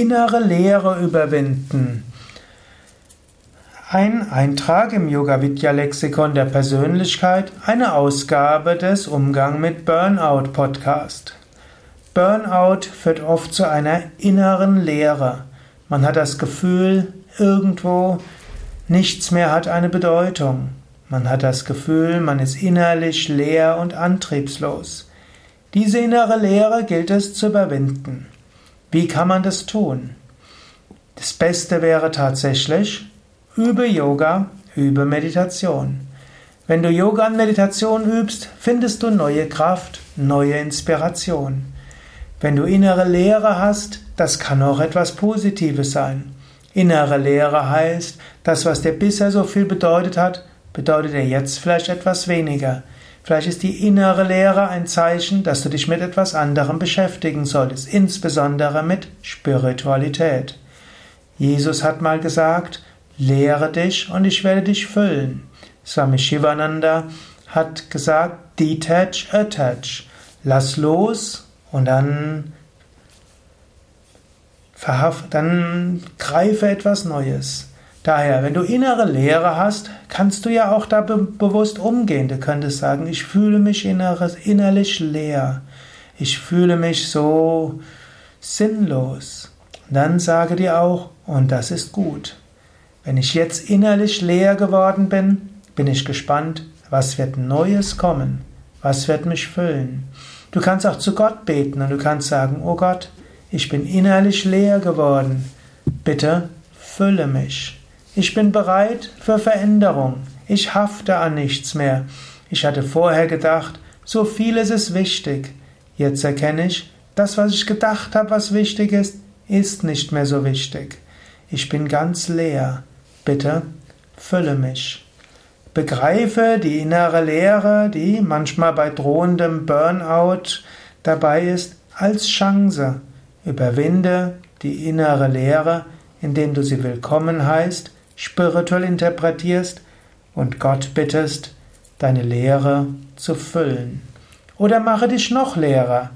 innere Leere überwinden. Ein Eintrag im Yoga Vidya Lexikon der Persönlichkeit, eine Ausgabe des Umgang mit Burnout Podcast. Burnout führt oft zu einer inneren Leere. Man hat das Gefühl, irgendwo nichts mehr hat eine Bedeutung. Man hat das Gefühl, man ist innerlich leer und antriebslos. Diese innere Leere gilt es zu überwinden. Wie kann man das tun? Das Beste wäre tatsächlich, übe Yoga, übe Meditation. Wenn du Yoga und Meditation übst, findest du neue Kraft, neue Inspiration. Wenn du innere Leere hast, das kann auch etwas Positives sein. Innere Leere heißt, das, was dir bisher so viel bedeutet hat, bedeutet dir jetzt vielleicht etwas weniger. Vielleicht ist die innere Leere ein Zeichen, dass du dich mit etwas anderem beschäftigen solltest, insbesondere mit Spiritualität. Jesus hat mal gesagt, lehre dich und ich werde dich füllen. Swami Shivananda hat gesagt, detach, attach. Lass los und dann dann greife etwas Neues. Daher, wenn du innere Leere hast, kannst du ja auch da be bewusst umgehen. Du könntest sagen, ich fühle mich inneres, innerlich leer. Ich fühle mich so sinnlos. dann sage dir auch, und das ist gut. Wenn ich jetzt innerlich leer geworden bin, bin ich gespannt, was wird Neues kommen? Was wird mich füllen? Du kannst auch zu Gott beten und du kannst sagen, oh Gott, ich bin innerlich leer geworden. Bitte fülle mich. Ich bin bereit für Veränderung. Ich hafte an nichts mehr. Ich hatte vorher gedacht, so vieles ist wichtig. Jetzt erkenne ich, das, was ich gedacht habe, was wichtig ist, ist nicht mehr so wichtig. Ich bin ganz leer. Bitte fülle mich. Begreife die innere Leere, die manchmal bei drohendem Burnout dabei ist, als Chance. Überwinde die innere Leere, indem du sie willkommen heißt, spirituell interpretierst und Gott bittest, deine Leere zu füllen. Oder mache dich noch leerer.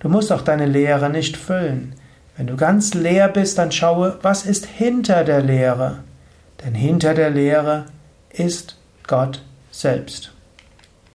Du musst auch deine Leere nicht füllen. Wenn du ganz leer bist, dann schaue, was ist hinter der Leere. Denn hinter der Leere ist Gott selbst.